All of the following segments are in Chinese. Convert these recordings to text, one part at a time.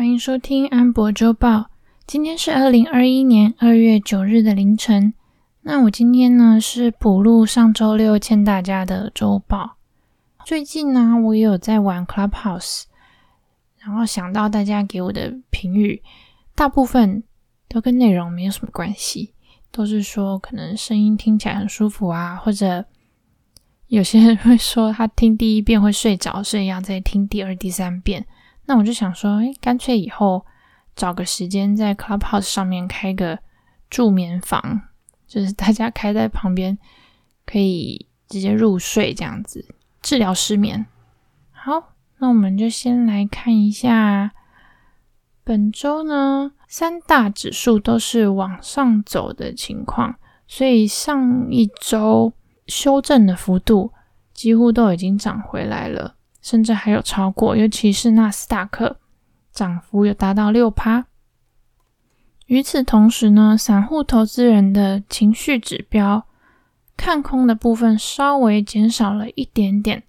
欢迎收听安博周报。今天是二零二一年二月九日的凌晨。那我今天呢是补录上周六欠大家的周报。最近呢，我也有在玩 Clubhouse，然后想到大家给我的评语，大部分都跟内容没有什么关系，都是说可能声音听起来很舒服啊，或者有些人会说他听第一遍会睡着，所以要再听第二、第三遍。那我就想说，哎，干脆以后找个时间在 Clubhouse 上面开个助眠房，就是大家开在旁边，可以直接入睡这样子，治疗失眠。好，那我们就先来看一下本周呢，三大指数都是往上走的情况，所以上一周修正的幅度几乎都已经涨回来了。甚至还有超过，尤其是纳斯达克涨幅有达到六趴。与此同时呢，散户投资人的情绪指标看空的部分稍微减少了一点点，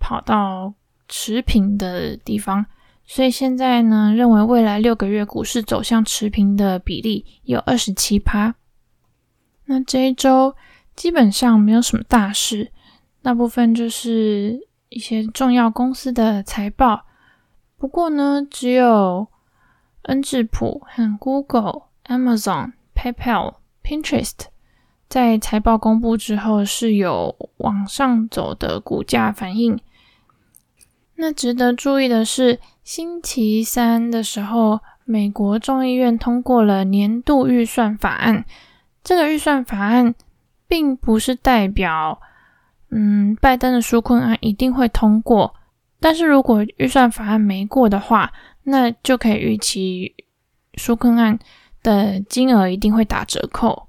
跑到持平的地方。所以现在呢，认为未来六个月股市走向持平的比例有二十七趴。那这一周基本上没有什么大事，大部分就是。一些重要公司的财报，不过呢，只有恩智浦和 Google、Amazon、PayPal、Pinterest 在财报公布之后是有往上走的股价反应。那值得注意的是，星期三的时候，美国众议院通过了年度预算法案。这个预算法案并不是代表。嗯，拜登的纾困案一定会通过，但是如果预算法案没过的话，那就可以预期纾困案的金额一定会打折扣。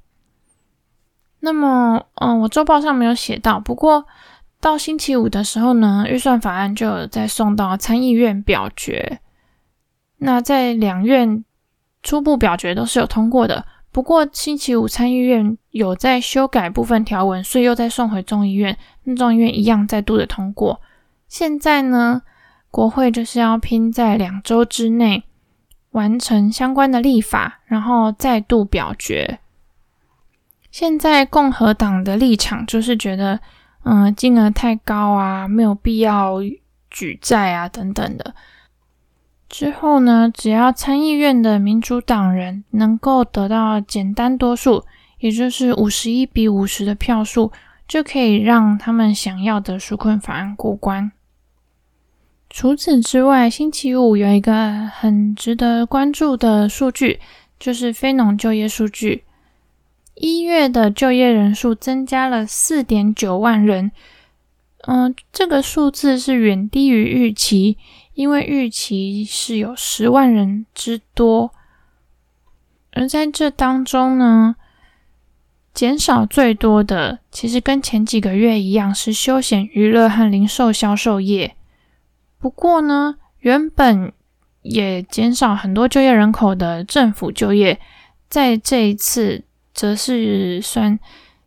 那么，嗯，我周报上没有写到，不过到星期五的时候呢，预算法案就有再送到参议院表决。那在两院初步表决都是有通过的。不过星期五参议院有在修改部分条文，所以又再送回众议院，那众议院一样再度的通过。现在呢，国会就是要拼在两周之内完成相关的立法，然后再度表决。现在共和党的立场就是觉得，嗯，金额太高啊，没有必要举债啊，等等的。之后呢，只要参议院的民主党人能够得到简单多数，也就是五十一比五十的票数，就可以让他们想要的纾困法案过关。除此之外，星期五有一个很值得关注的数据，就是非农就业数据。一月的就业人数增加了四点九万人，嗯、呃，这个数字是远低于预期。因为预期是有十万人之多，而在这当中呢，减少最多的其实跟前几个月一样，是休闲娱乐和零售销售业。不过呢，原本也减少很多就业人口的政府就业，在这一次则是算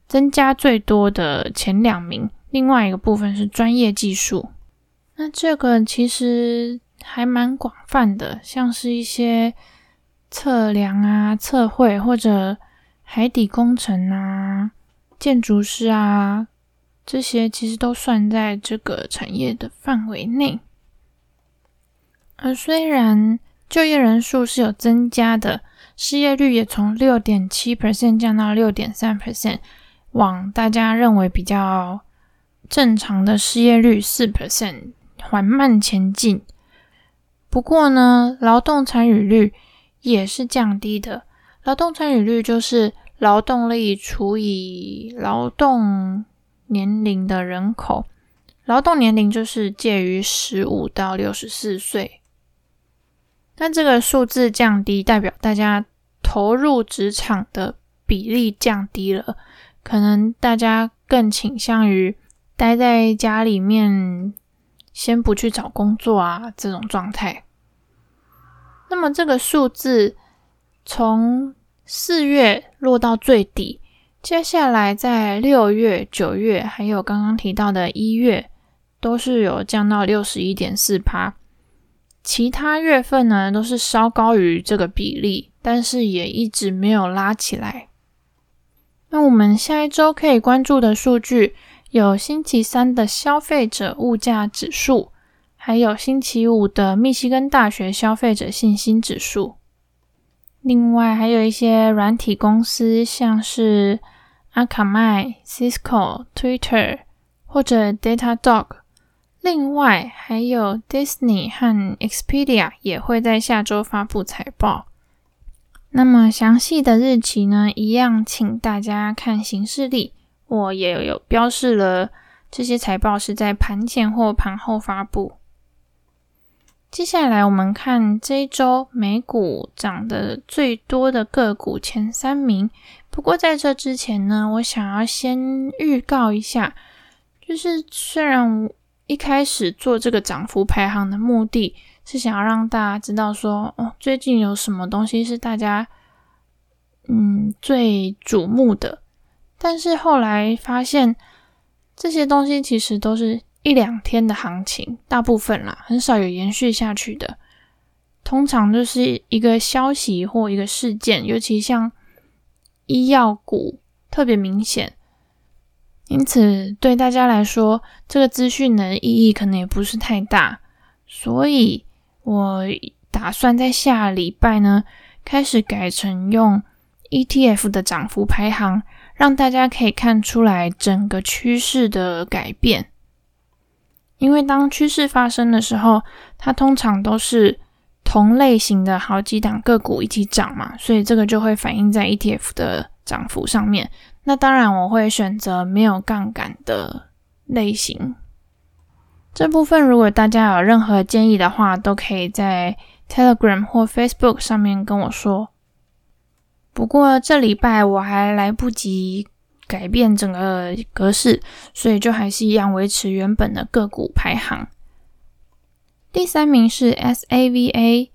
增加最多的前两名。另外一个部分是专业技术。那这个其实还蛮广泛的，像是一些测量啊、测绘或者海底工程啊、建筑师啊，这些其实都算在这个产业的范围内。而虽然就业人数是有增加的，失业率也从六点七 percent 降到六点三 percent，往大家认为比较正常的失业率四 percent。缓慢前进，不过呢，劳动参与率也是降低的。劳动参与率就是劳动力除以劳动年龄的人口，劳动年龄就是介于十五到六十四岁。但这个数字降低，代表大家投入职场的比例降低了，可能大家更倾向于待在家里面。先不去找工作啊，这种状态。那么这个数字从四月落到最底，接下来在六月、九月，还有刚刚提到的一月，都是有降到六十一点四趴。其他月份呢都是稍高于这个比例，但是也一直没有拉起来。那我们下一周可以关注的数据有星期三的消费者物价指数，还有星期五的密西根大学消费者信心指数。另外还有一些软体公司，像是阿卡麦、Cisco、Twitter 或者 Datadog。另外还有 Disney 和 Expedia 也会在下周发布财报。那么详细的日期呢，一样请大家看行事历。我也有标示了这些财报是在盘前或盘后发布。接下来我们看这一周美股涨得最多的个股前三名。不过在这之前呢，我想要先预告一下，就是虽然一开始做这个涨幅排行的目的是想要让大家知道说，哦，最近有什么东西是大家嗯最瞩目的，但是后来发现这些东西其实都是。一两天的行情，大部分啦，很少有延续下去的。通常就是一个消息或一个事件，尤其像医药股特别明显。因此，对大家来说，这个资讯的意义可能也不是太大。所以我打算在下礼拜呢，开始改成用 ETF 的涨幅排行，让大家可以看出来整个趋势的改变。因为当趋势发生的时候，它通常都是同类型的好几档个股一起涨嘛，所以这个就会反映在 ETF 的涨幅上面。那当然，我会选择没有杠杆的类型。这部分如果大家有任何建议的话，都可以在 Telegram 或 Facebook 上面跟我说。不过这礼拜我还来不及。改变整个格式，所以就还是一样维持原本的个股排行。第三名是 SAVA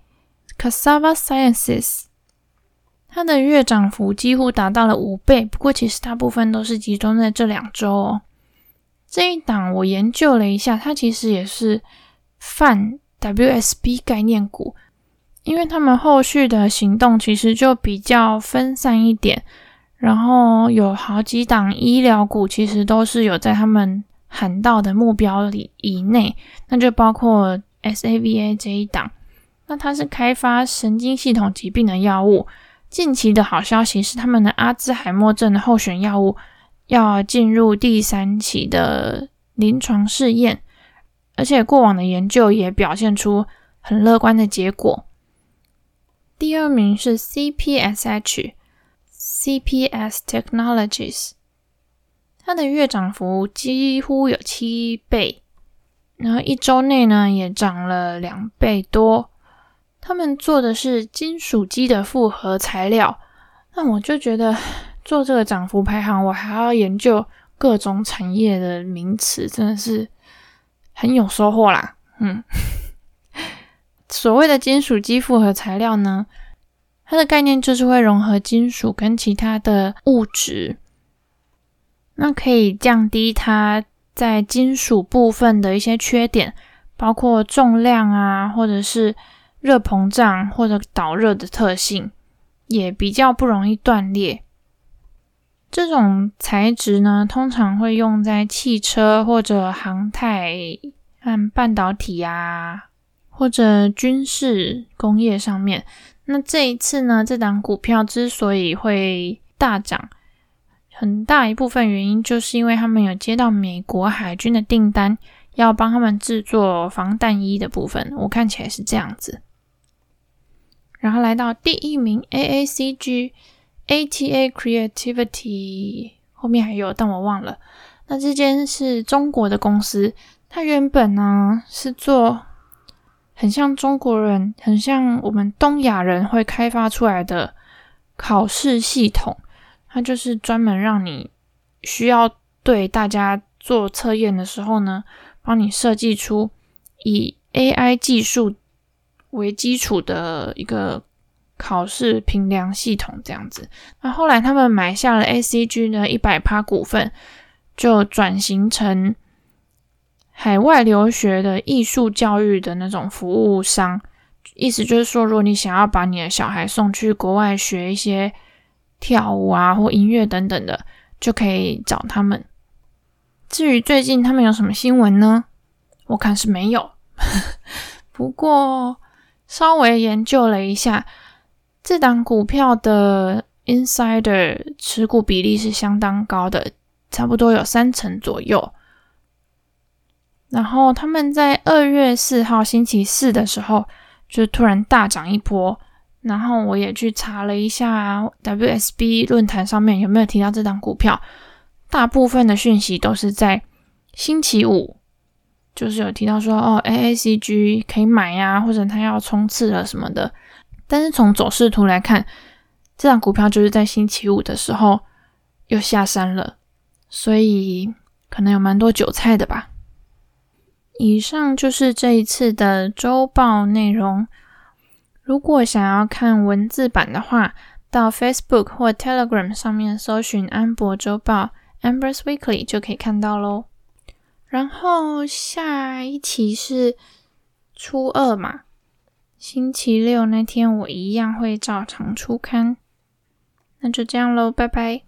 Casava Sciences，它的月涨幅几乎达到了五倍。不过其实大部分都是集中在这两周哦。这一档我研究了一下，它其实也是泛 WSB 概念股，因为他们后续的行动其实就比较分散一点。然后有好几档医疗股，其实都是有在他们喊到的目标里以内，那就包括 SAVA 这一档。那它是开发神经系统疾病的药物。近期的好消息是，他们的阿兹海默症的候选药物要进入第三期的临床试验，而且过往的研究也表现出很乐观的结果。第二名是 CPSH。CPS Technologies，它的月涨幅几乎有七倍，然后一周内呢也涨了两倍多。他们做的是金属基的复合材料，那我就觉得做这个涨幅排行，我还要研究各种产业的名词，真的是很有收获啦。嗯，所谓的金属基复合材料呢？它的概念就是会融合金属跟其他的物质，那可以降低它在金属部分的一些缺点，包括重量啊，或者是热膨胀或者导热的特性，也比较不容易断裂。这种材质呢，通常会用在汽车或者航太嗯半导体啊，或者军事工业上面。那这一次呢，这档股票之所以会大涨，很大一部分原因就是因为他们有接到美国海军的订单，要帮他们制作防弹衣的部分。我看起来是这样子。然后来到第一名，AACG ATA Creativity，后面还有，但我忘了。那这间是中国的公司，它原本呢是做。很像中国人，很像我们东亚人会开发出来的考试系统，它就是专门让你需要对大家做测验的时候呢，帮你设计出以 AI 技术为基础的一个考试评量系统这样子。那后来他们买下了 ACG 的一百趴股份，就转型成海外留学的艺术教育的那种服务商，意思就是说，如果你想要把你的小孩送去国外学一些跳舞啊或音乐等等的，就可以找他们。至于最近他们有什么新闻呢？我看是没有。不过稍微研究了一下，这档股票的 insider 持股比例是相当高的，差不多有三成左右。然后他们在二月四号星期四的时候，就突然大涨一波。然后我也去查了一下 WSB 论坛上面有没有提到这档股票，大部分的讯息都是在星期五，就是有提到说哦，AACG 可以买呀，或者它要冲刺了什么的。但是从走势图来看，这档股票就是在星期五的时候又下山了，所以可能有蛮多韭菜的吧。以上就是这一次的周报内容。如果想要看文字版的话，到 Facebook 或 Telegram 上面搜寻“安博周报 ”（Amber's Weekly） 就可以看到喽。然后下一期是初二嘛，星期六那天我一样会照常出刊。那就这样喽，拜拜。